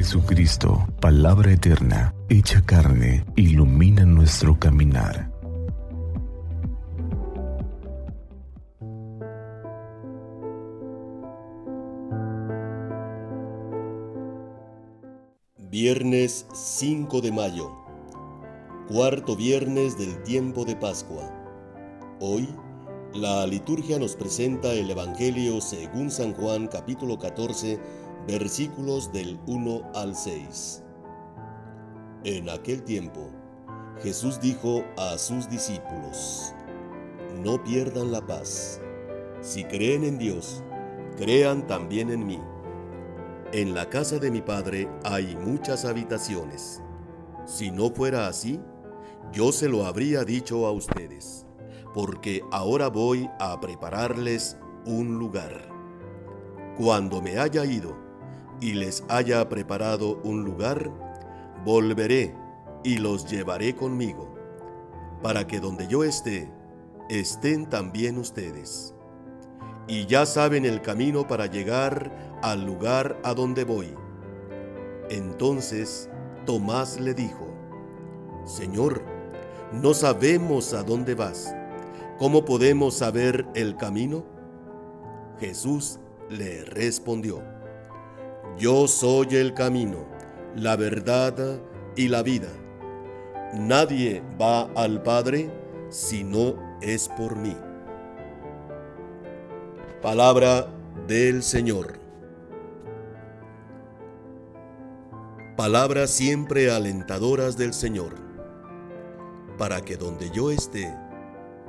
Jesucristo, palabra eterna, hecha carne, ilumina nuestro caminar. Viernes 5 de mayo, cuarto viernes del tiempo de Pascua. Hoy, la liturgia nos presenta el Evangelio según San Juan capítulo 14, versículos del 1 al 6. En aquel tiempo, Jesús dijo a sus discípulos, No pierdan la paz. Si creen en Dios, crean también en mí. En la casa de mi Padre hay muchas habitaciones. Si no fuera así, yo se lo habría dicho a ustedes, porque ahora voy a prepararles un lugar. Cuando me haya ido y les haya preparado un lugar, volveré y los llevaré conmigo, para que donde yo esté, estén también ustedes y ya saben el camino para llegar al lugar a donde voy. Entonces Tomás le dijo, Señor, no sabemos a dónde vas. ¿Cómo podemos saber el camino? Jesús le respondió, Yo soy el camino, la verdad y la vida. Nadie va al Padre si no es por mí. Palabra del Señor. Palabras siempre alentadoras del Señor, para que donde yo esté,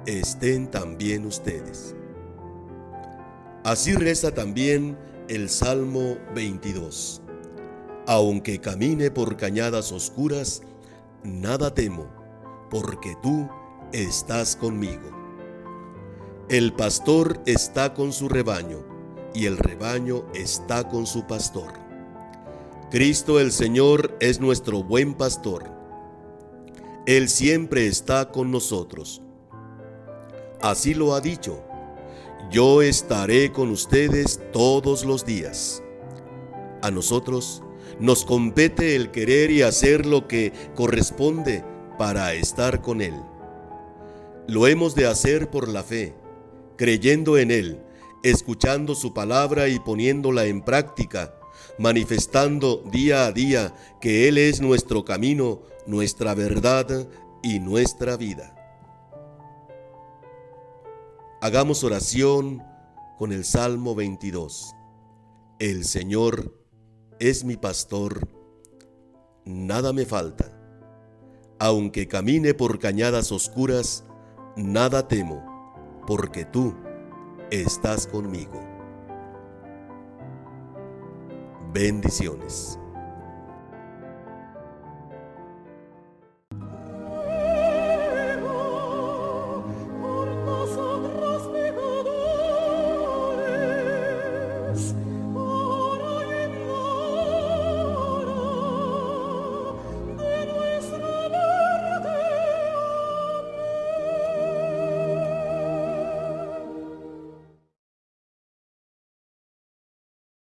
estén también ustedes. Así reza también el Salmo 22. Aunque camine por cañadas oscuras, nada temo, porque tú estás conmigo. El pastor está con su rebaño y el rebaño está con su pastor. Cristo el Señor es nuestro buen pastor. Él siempre está con nosotros. Así lo ha dicho. Yo estaré con ustedes todos los días. A nosotros nos compete el querer y hacer lo que corresponde para estar con Él. Lo hemos de hacer por la fe creyendo en Él, escuchando su palabra y poniéndola en práctica, manifestando día a día que Él es nuestro camino, nuestra verdad y nuestra vida. Hagamos oración con el Salmo 22. El Señor es mi pastor, nada me falta. Aunque camine por cañadas oscuras, nada temo porque tú estás conmigo. Bendiciones.